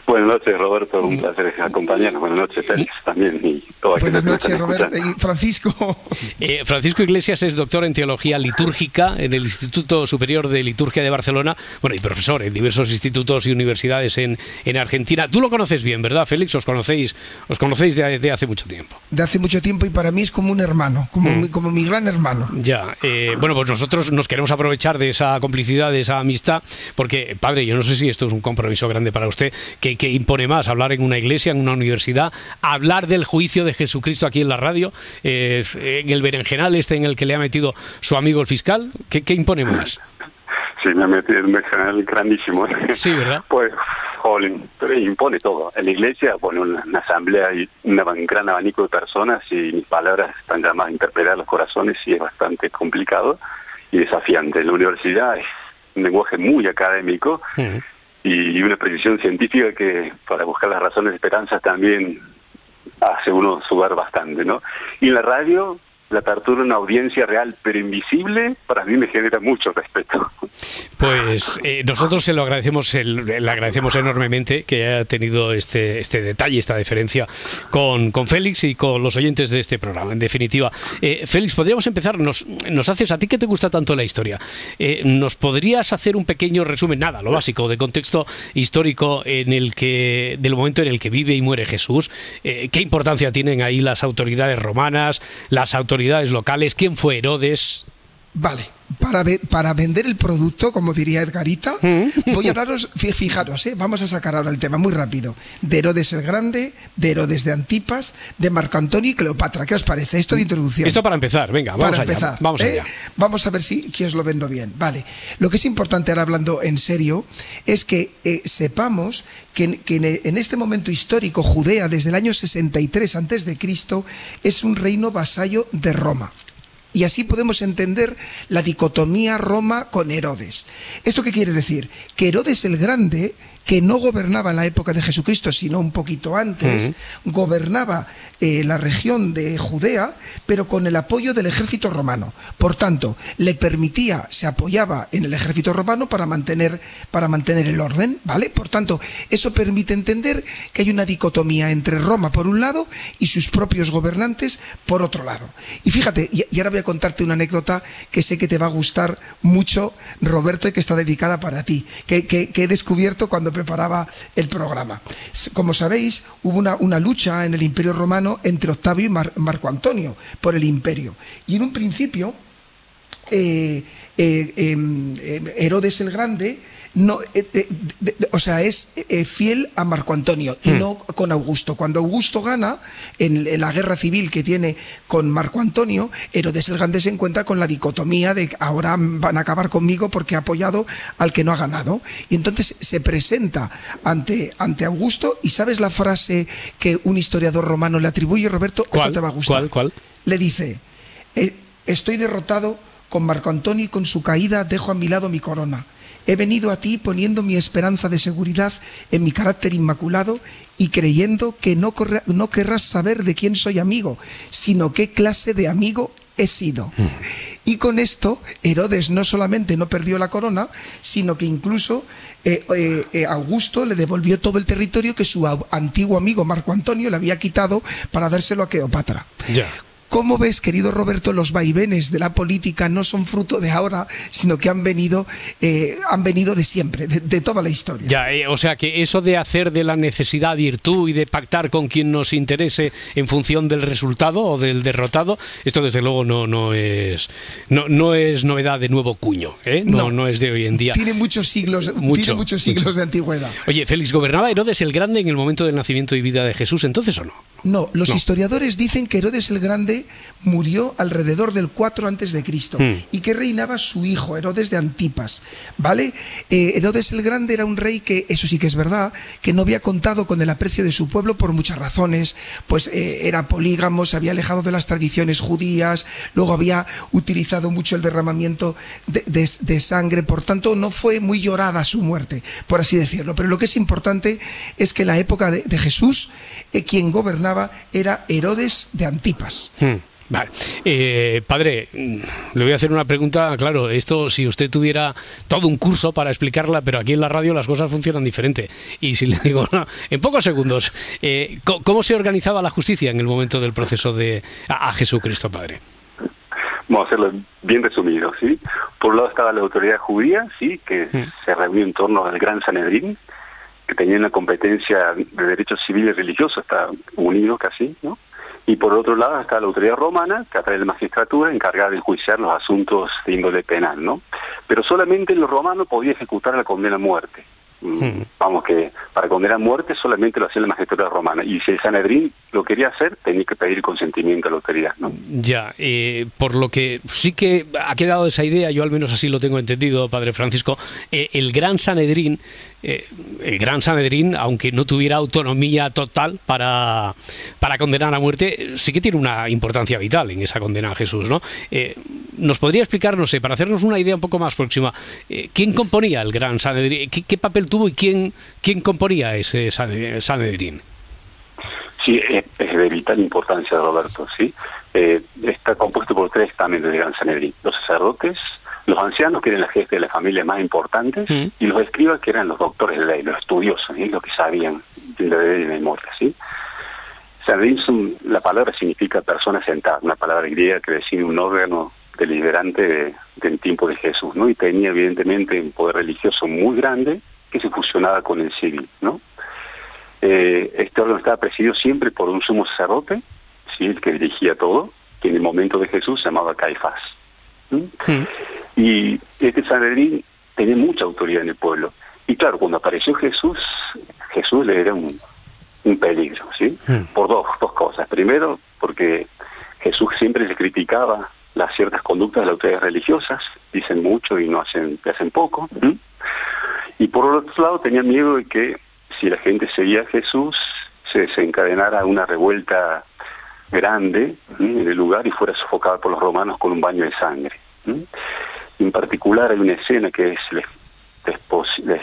Buenas noches, Roberto. Un placer acompañarnos. Buenas noches, Félix, también. Y Buenas noches, Roberto y Francisco. Eh, Francisco Iglesias es doctor en Teología Litúrgica en el Instituto Superior de Liturgia de Barcelona, bueno, y profesor en diversos institutos y universidades en, en Argentina. Tú lo conoces bien, ¿verdad, Félix? Os conocéis, os conocéis de, de hace mucho tiempo. De hace mucho tiempo y para mí es como un hermano, como, Mm. mi, como mi gran hermano. Ya, eh, bueno, pues nosotros nos queremos aprovechar de esa complicidad, de esa amistad, porque, padre, yo no sé si esto es un compromiso grande para usted, que, que impone más hablar en una iglesia, en una universidad, hablar del juicio de Jesucristo aquí en la radio, eh, en el berenjenal este en el que le ha metido su amigo el fiscal, ¿qué, qué impone más? Sí, me ha metido en un canal grandísimo. Sí, ¿verdad? Pues, jolín, pero impone todo. En la iglesia, bueno, una, una asamblea y un gran abanico de personas y mis palabras están llamadas a interpelar los corazones y es bastante complicado y desafiante. En la universidad es un lenguaje muy académico y una precisión científica que para buscar las razones de esperanza también hace uno sudar bastante, ¿no? Y en la radio la apertura de una audiencia real pero invisible, para mí me genera mucho respeto. Pues eh, nosotros se lo agradecemos, le agradecemos enormemente que haya tenido este, este detalle, esta deferencia con, con Félix y con los oyentes de este programa. En definitiva, eh, Félix, podríamos empezar, nos, nos haces, a ti que te gusta tanto la historia, eh, ¿nos podrías hacer un pequeño resumen, nada, lo básico, de contexto histórico en el que, del momento en el que vive y muere Jesús? ¿Qué importancia tienen ahí las autoridades romanas, las autoridades locales? ¿Quién fue Herodes? Vale, para, para vender el producto, como diría Edgarita, voy a hablaros, fijaros, ¿eh? vamos a sacar ahora el tema muy rápido, de Herodes el Grande, de Herodes de Antipas, de Marco Antonio y Cleopatra. ¿Qué os parece? Esto de introducción. Esto para empezar, venga, vamos allá. Empezar, vamos, ¿eh? allá. vamos a ver si que os lo vendo bien. Vale, lo que es importante ahora hablando en serio es que eh, sepamos que, que, en este momento histórico Judea, desde el año 63 a.C., es un reino vasallo de Roma. Y así podemos entender la dicotomía Roma con Herodes. ¿Esto qué quiere decir? Que Herodes el Grande que no gobernaba en la época de Jesucristo, sino un poquito antes, gobernaba eh, la región de Judea, pero con el apoyo del ejército romano. Por tanto, le permitía, se apoyaba en el ejército romano para mantener, para mantener el orden, ¿vale? Por tanto, eso permite entender que hay una dicotomía entre Roma por un lado y sus propios gobernantes por otro lado. Y fíjate, y, ahora voy a contarte una anécdota que sé que te va a gustar mucho, Roberto, y que está dedicada para ti, que, que he descubierto cuando preparaba el programa. Como sabéis, hubo una, lucha en el Imperio Romano entre Octavio y Marco Antonio por el imperio. Y en un principio, eh, eh, em, em, Herodes el Grande no, eh, o sea, es eh, fiel a Marco Antonio y hmm. no con Augusto. Cuando Augusto gana en, la guerra civil que tiene con Marco Antonio, Herodes el Grande se encuentra con la dicotomía de que ahora van a acabar conmigo porque ha apoyado al que no ha ganado. Y entonces se presenta ante, ante Augusto y ¿sabes la frase que un historiador romano le atribuye, Roberto? ¿Cuál? Esto te va a gustar. ¿Cuál? ¿Cuál? Le dice, estoy derrotado con Marco Antonio y con su caída dejo a mi lado mi corona. He venido a ti poniendo mi esperanza de seguridad en mi carácter inmaculado y creyendo que no, no querrás saber de quién soy amigo, sino qué clase de amigo he sido. Mm. Y con esto, Herodes no solamente no perdió la corona, sino que incluso eh, eh, eh, Augusto le devolvió todo el territorio que su antiguo amigo Marco Antonio le había quitado para dárselo a Cleopatra. ¿Cómo ves, querido Roberto, los vaivenes de la política no son fruto de ahora, sino que han venido, eh, han venido de siempre, de, toda la historia? Ya, eh, o sea que eso de hacer de la necesidad virtud y de pactar con quien nos interese en función del resultado o del derrotado, esto desde luego no, no es no, no es novedad de nuevo cuño, ¿eh? no, no, es de hoy en día. Tiene muchos siglos, tiene muchos siglos de antigüedad. Oye, Félix, ¿gobernaba Herodes el Grande en el momento del nacimiento y vida de Jesús entonces o no? No, los historiadores dicen que Herodes el Grande murió alrededor del 4 antes de Cristo hmm. y que reinaba su hijo Herodes de Antipas, ¿vale? Eh, Herodes el Grande era un rey que, eso sí que es verdad, que no había contado con el aprecio de su pueblo por muchas razones, pues eh, era polígamo, se había alejado de las tradiciones judías, luego había utilizado mucho el derramamiento de, sangre, por tanto no fue muy llorada su muerte, por así decirlo. Pero lo que es importante es que en la época de, Jesús, eh, quien gobernaba era Herodes de Antipas. Vale. Eh, padre, le voy a hacer una pregunta. Claro, esto si usted tuviera todo un curso para explicarla, pero aquí en la radio las cosas funcionan diferente. Y si le digo, en pocos segundos, eh, ¿cómo se organizaba la justicia en el momento del proceso de a, Jesucristo, Padre? Vamos a hacerlo bien resumido, ¿sí? Por un lado estaba la autoridad judía, ¿sí? Que mm. se reunió en torno al Gran Sanedrín, que tenía una competencia de derechos civiles y religiosos, está unido casi, ¿no? Y por otro lado está la autoridad romana, que a través de la magistratura encargada de enjuiciar los asuntos de índole penal, ¿no? Pero solamente los romanos podía ejecutar la condena a muerte. Hmm. Vamos, que para condenar a muerte solamente lo hacía la magistratura romana. Y si el Sanedrín lo quería hacer, tenía que pedir consentimiento a la autoridad. Ya, eh, por lo que sí que ha quedado esa idea, yo al menos así lo tengo entendido, Padre Francisco, eh, el Gran Sanedrín, eh, el Gran Sanedrín, aunque no tuviera autonomía total para, para condenar a muerte, sí que tiene una importancia vital en esa condena a Jesús. ¿no? ¿Nos podría explicar, no sé, para hacernos una idea un poco más próxima, quién componía el Gran Sanedrín? ¿Qué, qué papel tuvo y quién, quién componía ese Sanedrín? Sí, es, de vital importancia, Roberto, ¿sí? eh, está compuesto por tres estamentos de Gran Sanedrín. Los sacerdotes, los ancianos, que eran la jefe de la familia más importantes, y los escribas, que eran los doctores de ley, los estudiosos, ¿sí? los que sabían de la ley de memoria. ¿sí? Sanedrín, la palabra significa persona sentada, una palabra griega que define un órgano deliberante del tiempo de Jesús, ¿no? Y tenía evidentemente un poder religioso muy grande que se fusionaba con el civil, ¿no? Eh, este órgano estaba presidido siempre por un sumo sacerdote, ¿sí? el que dirigía todo, que en el momento de Jesús se llamaba Caifás. Y este Sanedrín tenía mucha autoridad en el pueblo. Y claro, cuando apareció Jesús, Jesús le era un, un peligro, ¿sí? Por dos, dos cosas. Primero, porque Jesús siempre se criticaba las ciertas conductas de las autoridades religiosas, dicen mucho y no hacen, hacen poco. Y por otro lado tenía miedo de que si la gente seguía a Jesús, se desencadenara una revuelta grande en el lugar y fuera sofocada por los romanos con un baño de sangre. En particular hay una escena que es la,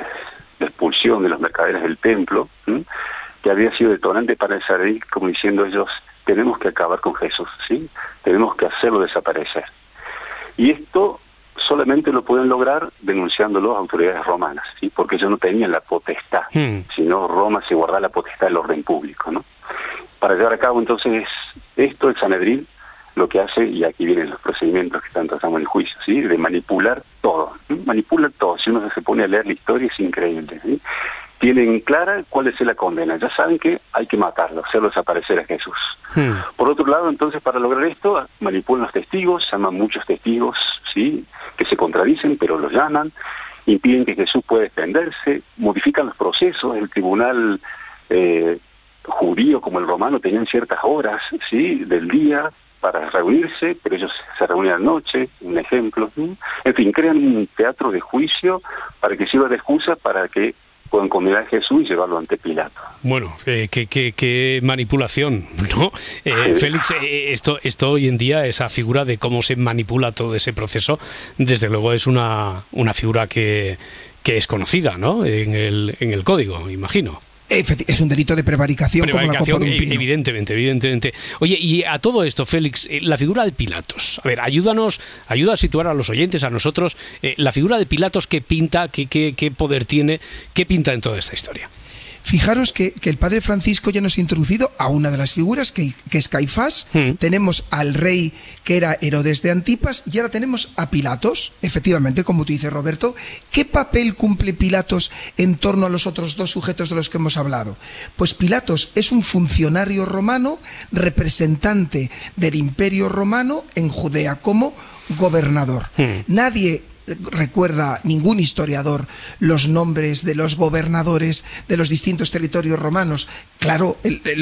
expulsión de los mercaderes del templo, que había sido detonante para el Sardí, como diciendo ellos, tenemos que acabar con Jesús, ¿sí? Tenemos que hacerlo desaparecer. Y esto solamente lo pueden lograr denunciándolo a autoridades romanas, ¿sí? Porque ellos no tenían la potestad, hmm. sino Roma se guardaba la potestad del orden público, ¿no? Para llevar a cabo entonces esto, el Sanedrín lo que hace, y aquí vienen los procedimientos que están tratando en el juicio, ¿sí? de manipular todo, manipula todo, si uno se pone a leer la historia es increíble, ¿sí? tienen clara cuál es la condena. Ya saben que hay que matarlo, hacerlo desaparecer a Jesús. Hmm. Por otro lado, entonces, para lograr esto, manipulan los testigos, llaman muchos testigos, sí, que se contradicen, pero los llaman, impiden que Jesús pueda defenderse, modifican los procesos. El tribunal eh, judío como el romano tenían ciertas horas, sí, del día para reunirse, pero ellos se reunían anoche, un ejemplo. En fin, crean un teatro de juicio para que sirva de excusa para que pueden condenar a Jesús y llevarlo ante Pilato. Bueno, eh, qué, manipulación, ¿no? Eh, Félix, eh, esto, esto hoy en día, esa figura de cómo se manipula todo ese proceso, desde luego es una, una figura que, que es conocida, ¿no? En el, en el código, imagino. Es un delito de prevaricación, como la copa de un e- pino. Evidentemente, evidentemente. Oye, y a todo esto, Félix, eh, la figura de Pilatos. A ver, ayúdanos, ayuda a situar a los oyentes, a nosotros, eh, la figura de Pilatos, ¿qué pinta, qué, qué, qué poder tiene, qué pinta en toda esta historia? Fijaros que, el padre Francisco ya nos ha introducido a una de las figuras, que, es Caifás. Hmm. Tenemos al rey que era Herodes de Antipas y ahora tenemos a Pilatos, efectivamente, como tú dices, Roberto. ¿Qué papel cumple Pilatos en torno a los otros dos sujetos de los que hemos hablado? Pues Pilatos es un funcionario romano, representante del imperio romano en Judea como gobernador. Hmm. Nadie recuerda ningún historiador los nombres de los gobernadores de los distintos territorios romanos. Claro,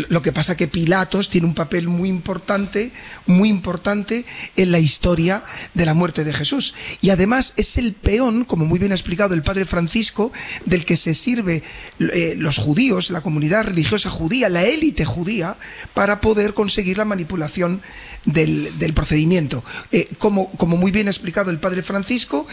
lo que pasa que Pilatos tiene un papel muy importante, muy importante en la historia de la muerte de Jesús. Y además es el peón, como muy bien ha explicado el padre Francisco, del que se sirve eh, los judíos, la comunidad religiosa judía, la élite judía, para poder conseguir la manipulación del, procedimiento. Eh, como, como muy bien ha explicado el padre Francisco,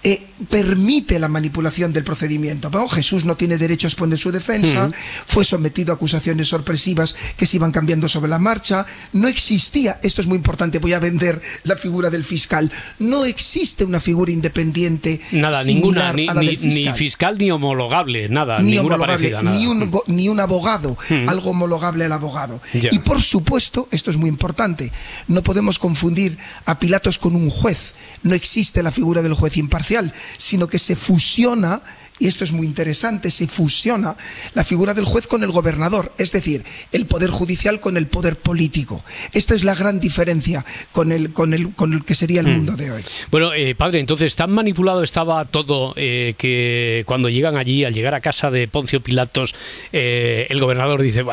eh, permite la manipulación del procedimiento. Jesús no tiene derecho a exponer su defensa, fue sometido a acusaciones sorpresivas que se iban cambiando sobre la marcha, no existía, esto es muy importante, voy a vender la figura del fiscal, no existe una figura independiente nada, ninguna, ni, fiscal. ni, homologable, nada, ni ninguna parecida, Ni, un, ni un abogado, algo homologable al abogado. Y por supuesto, esto es muy importante, no podemos confundir a Pilatos con un juez, no existe la figura del juez imparcial, sino que se fusiona y esto es muy interesante, se fusiona la figura del juez con el gobernador, es decir, el poder judicial con el poder político. Esta es la gran diferencia con el, con el, con el que sería el hmm. mundo de hoy. Bueno, eh, padre, entonces tan manipulado estaba todo eh, que cuando llegan allí, al llegar a casa de Poncio Pilatos, eh, el gobernador dice,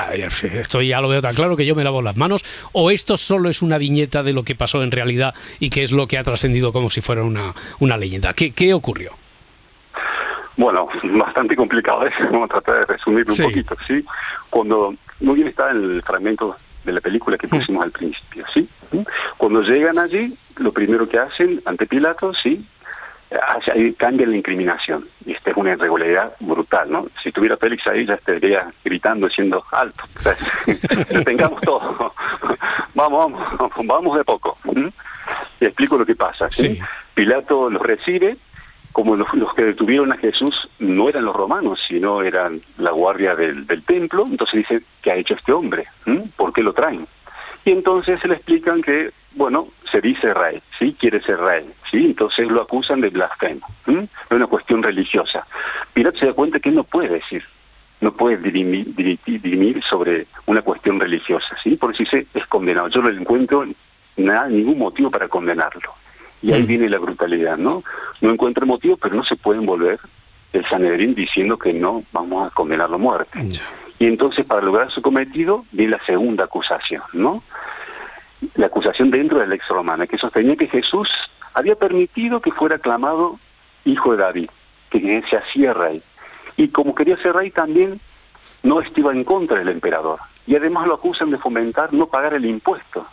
esto ya lo veo tan claro que yo me lavo las manos, o esto solo es una viñeta de lo que pasó en realidad y que es lo que ha trascendido como si fuera una, una leyenda. ¿Qué, ¿Qué ocurrió? Bueno, bastante complicado, ¿eh? vamos a tratar de resumirlo un poquito, ¿sí? Cuando, muy bien está el fragmento de la película que pusimos al principio, ¿sí? Cuando llegan allí, lo primero que hacen ante Pilato, ¿sí? ahí cambia la incriminación. Y esta es una irregularidad brutal, ¿no? Si tuviera Félix ahí ya estaría gritando, siendo alto. tengamos todo. vamos, vamos, vamos de poco. ¿m? Y explico lo que pasa. ¿sí? Pilato los recibe, como los, los que detuvieron a Jesús no eran los romanos, sino eran la guardia del, templo, entonces dice, ¿qué ha hecho este hombre? ¿m? ¿Por qué lo traen? Y entonces se le explican que, bueno, se dice rey, ¿sí? Quiere ser rey, ¿sí? Entonces lo acusan de blasfemo, ¿m? Es una cuestión religiosa. Pilato se da cuenta que no puede decir, no puede dirimir sobre una cuestión religiosa, ¿sí? Por eso dice, es condenado. Yo no le encuentro nada, ningún motivo para condenarlo. Y ahí viene la brutalidad, ¿no? No encuentra motivo, pero no se puede envolver el Sanedrín diciendo que no vamos a condenarlo a muerte. Y entonces, para lograr su cometido, viene la segunda acusación, ¿no? La acusación dentro de la ex romana, que sostenía que Jesús había permitido que fuera aclamado hijo de David, que se hacía rey. Y como quería ser rey también, no estuvo en contra del emperador. Y además lo acusan de fomentar no pagar el impuesto,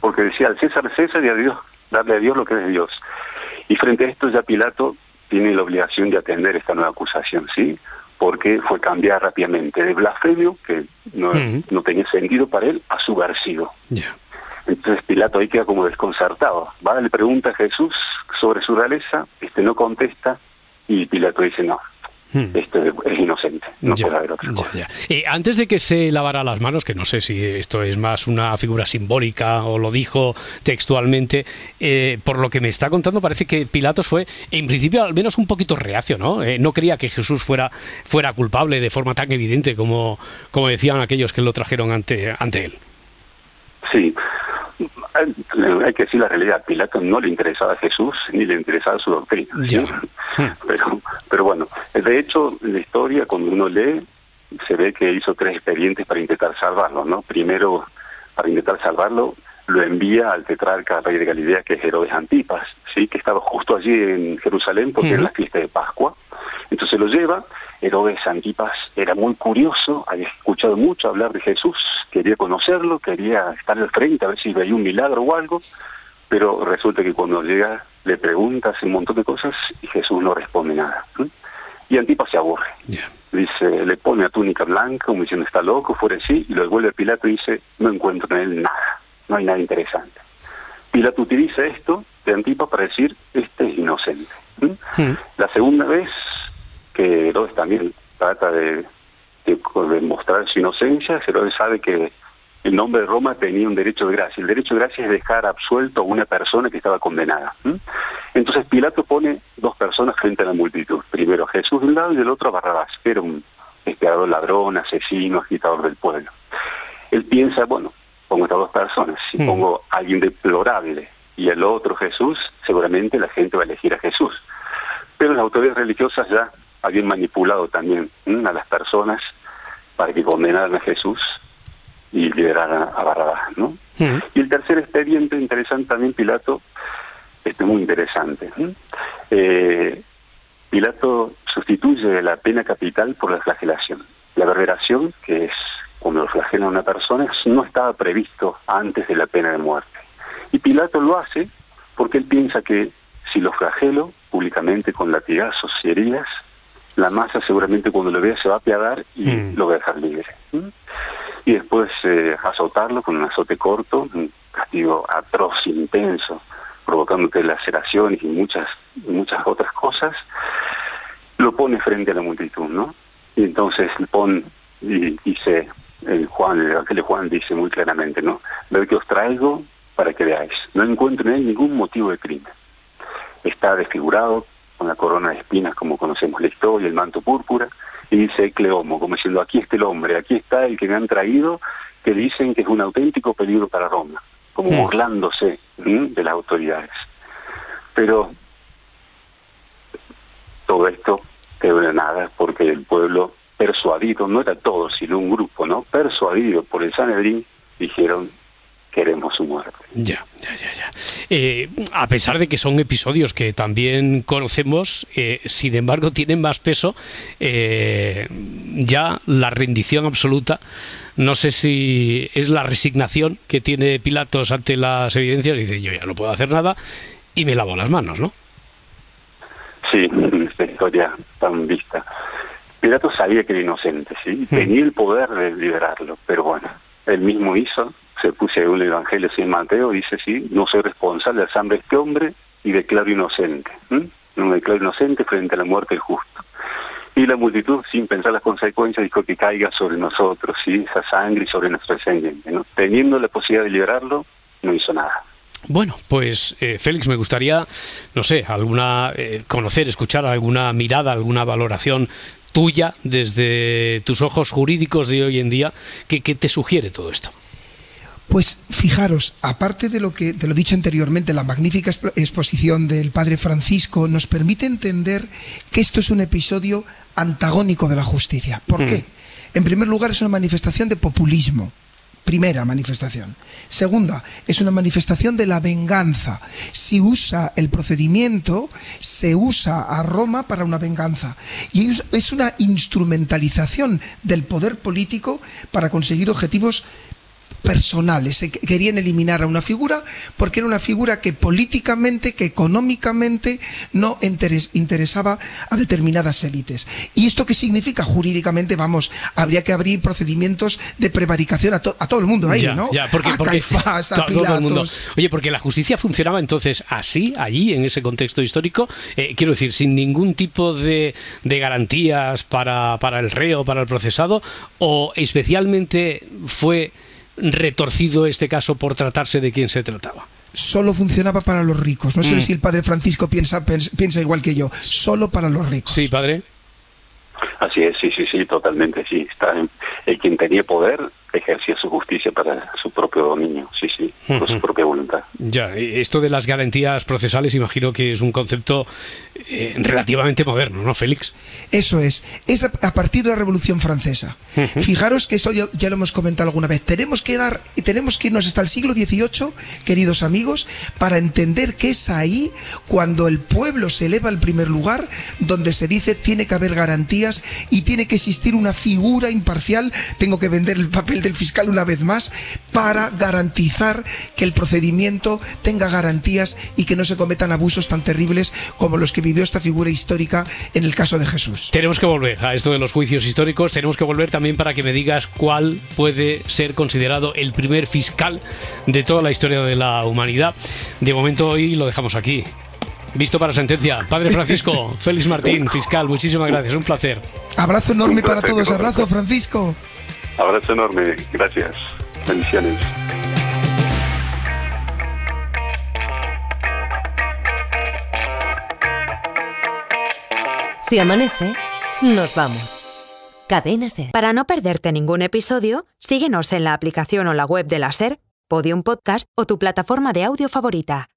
porque decía al César César y a Dios, darle a Dios lo que es de Dios. Y frente a esto ya Pilato tiene la obligación de atender esta nueva acusación, ¿sí? Porque fue cambiar rápidamente de blasfemio, que no, no tenía sentido para él, a subversivo. Entonces Pilato ahí queda como desconcertado. Va, le pregunta a Jesús sobre su realeza, este no contesta, y Pilato dice, no, este es inocente, no Ya, puede haber otra ya, cosa. ya. Eh, antes de que se lavara las manos, que no sé si esto es más una figura simbólica o lo dijo textualmente, eh, por lo que me está contando parece que Pilatos fue, en principio, al menos un poquito reacio, ¿no? Eh, no creía que Jesús fuera, fuera culpable de forma tan evidente como, como decían aquellos que lo trajeron ante, ante él. Sí, hay que decir la realidad, Pilato no le interesaba a Jesús ni le interesaba su doctrina. ¿sí? Pero, pero bueno, de hecho, en la historia, cuando uno lee, se ve que hizo tres expedientes para intentar salvarlo, ¿no? Primero, para intentar salvarlo, lo envía al tetrarca rey de Galilea, que es Herodes Antipas, ¿sí? que estaba justo allí en Jerusalén porque era la fiesta de Pascua. Entonces lo lleva, Herodes Antipas era muy curioso, había escuchado mucho hablar de Jesús, quería conocerlo, quería estar al frente a ver si veía un milagro o algo, pero resulta que cuando llega le pregunta, hace un montón de cosas y Jesús no responde nada. ¿sí? Y Antipas se aburre. Dice, le pone a túnica blanca, como diciendo está loco, fuera de sí, y lo devuelve a Pilato y dice, no encuentro en él nada, no hay nada interesante. Pilato utiliza esto de Antipas para decir, este es inocente. ¿sí? La segunda vez que Herodes también trata de, de, de mostrar su inocencia, Herodes sabe que el nombre de Roma tenía un derecho de gracia. El derecho de gracia es dejar absuelto a una persona que estaba condenada. Entonces Pilato pone dos personas frente a la multitud. Primero a Jesús de un lado y del otro a Barrabás, que era un espiador ladrón, asesino, agitador del pueblo. Él piensa, bueno, pongo estas dos personas, si pongo a alguien deplorable y el otro Jesús, seguramente la gente va a elegir a Jesús. Pero las autoridades religiosas ya habían manipulado también ¿m? a las personas para que condenaran a Jesús y liberaran a Barrabás, ¿no? Y el tercer expediente interesante también, Pilato, este muy interesante. Eh, Pilato sustituye la pena capital por la flagelación. La verberación, que es cuando lo flagela a una persona, no estaba previsto antes de la pena de muerte. Y Pilato lo hace porque él piensa que si lo flagelo públicamente con latigazos y heridas, la masa seguramente cuando lo vea se va a apiadar y lo va a dejar libre. Y después eh, azotarlo con un azote corto, un castigo atroz, intenso, provocándote laceraciones y muchas, muchas otras cosas, lo pone frente a la multitud, ¿no? Y entonces pone, y dice, el Juan, el Evangelio Juan dice muy claramente, ¿no? Ver que os traigo para que veáis. No encuentro en él ningún motivo de crimen. Está desfigurado, con la corona de espinas, como conocemos la historia, el manto púrpura, y dice Cleomo, como diciendo, aquí está el hombre, aquí está el que me han traído, que dicen que es un auténtico peligro para Roma, como burlándose de las autoridades. Pero todo esto quedó de nada porque el pueblo persuadido, no era todo, sino un grupo, ¿no? Persuadido por el Sanedrín, dijeron, queremos su muerte. Ya, ya, ya, ya. Eh, a pesar de que son episodios que también conocemos, eh, sin embargo tienen más peso eh, ya la rendición absoluta. No sé si es la resignación que tiene Pilatos ante las evidencias. Dice, yo ya no puedo hacer nada y me lavo las manos, ¿no? Sí, esta historia tan vista. Pilato sabía que era inocente, ¿sí? Tenía el poder de liberarlo, pero bueno, él mismo hizo se puso según el Evangelio sin Mateo, dice sí, no soy responsable de la sangre de este hombre y declaro inocente. No me declaro inocente frente a la muerte del justo. Y la multitud, sin pensar las consecuencias, dijo que caiga sobre nosotros, ¿sí? esa sangre y sobre nuestro descendiente. Teniendo la posibilidad de liberarlo, no hizo nada. Bueno, pues eh, Félix, me gustaría, no sé, alguna eh, conocer, escuchar alguna mirada, alguna valoración tuya desde tus ojos jurídicos de hoy en día, ¿qué, te sugiere todo esto? Pues fijaros, aparte de lo que de lo dicho anteriormente, la magnífica exposición del padre Francisco nos permite entender que esto es un episodio antagónico de la justicia. ¿Por mm. qué? En primer lugar, es una manifestación de populismo. Primera manifestación. Segunda, es una manifestación de la venganza. Si usa el procedimiento, se usa a Roma para una venganza. Y es una instrumentalización del poder político para conseguir objetivos personales. querían eliminar a una figura porque era una figura que políticamente, que económicamente no interesaba a determinadas élites. ¿Y esto qué significa? Jurídicamente, vamos, habría que abrir procedimientos de prevaricación a, todo el mundo ahí, ¿no? Ya, porque, a todo el mundo. Oye, porque la justicia funcionaba entonces así, allí, en ese contexto histórico, eh, quiero decir, sin ningún tipo de, de garantías para, para el reo, para el procesado, o especialmente fue retorcido este caso por tratarse de quien se trataba solo funcionaba para los ricos. No sé mm. si el padre Francisco piensa, piensa igual que yo. Solo para los ricos. Sí, padre. Así es, sí, sí, sí, totalmente, sí. Está el quien tenía poder ejercía su justicia para su propio dominio, sí, sí, por su propia voluntad. Ya, esto de las garantías procesales imagino que es un concepto eh, relativamente moderno, ¿no, Félix? Eso es, es a, partir de la Revolución Francesa. Fijaros que esto ya, lo hemos comentado alguna vez, tenemos que dar, tenemos que irnos hasta el siglo XVIII, queridos amigos, para entender que es ahí cuando el pueblo se eleva al primer lugar, donde se dice tiene que haber garantías y tiene que existir una figura imparcial, tengo que vender el papel del fiscal una vez más para garantizar que el procedimiento tenga garantías y que no se cometan abusos tan terribles como los que vivió esta figura histórica en el caso de Jesús. Tenemos que volver a esto de los juicios históricos, tenemos que volver también para que me digas cuál puede ser considerado el primer fiscal de toda la historia de la humanidad. De momento hoy lo dejamos aquí. Visto para sentencia. Padre Francisco, Félix Martín, fiscal, muchísimas gracias, un placer. Abrazo enorme para todos, abrazo Francisco. Abrazo enorme, gracias. Bendiciones. Si amanece, nos vamos. Cadena Ser. Para no perderte ningún episodio, síguenos en la aplicación o la web de la Ser, Podium Podcast o tu plataforma de audio favorita.